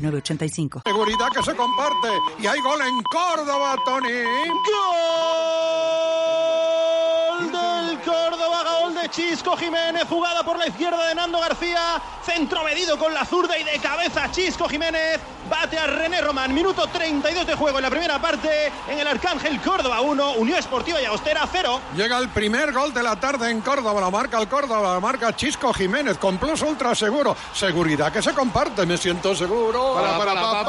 906985. Seguridad que se comparte. Y hay gol en Córdoba, Tony. ¡Gol Chisco Jiménez. Jugada por la izquierda de Nando García. Centro medido con la zurda y de cabeza Chisco Jiménez. Bate a René Román. Minuto 32 de juego en la primera parte. En el Arcángel Córdoba 1. Unión Esportiva y Austera 0. Llega el primer gol de la tarde en Córdoba. La marca el Córdoba. La marca Chisco Jiménez. Con plus ultra seguro. Seguridad que se comparte. Me siento seguro. Para, para, para,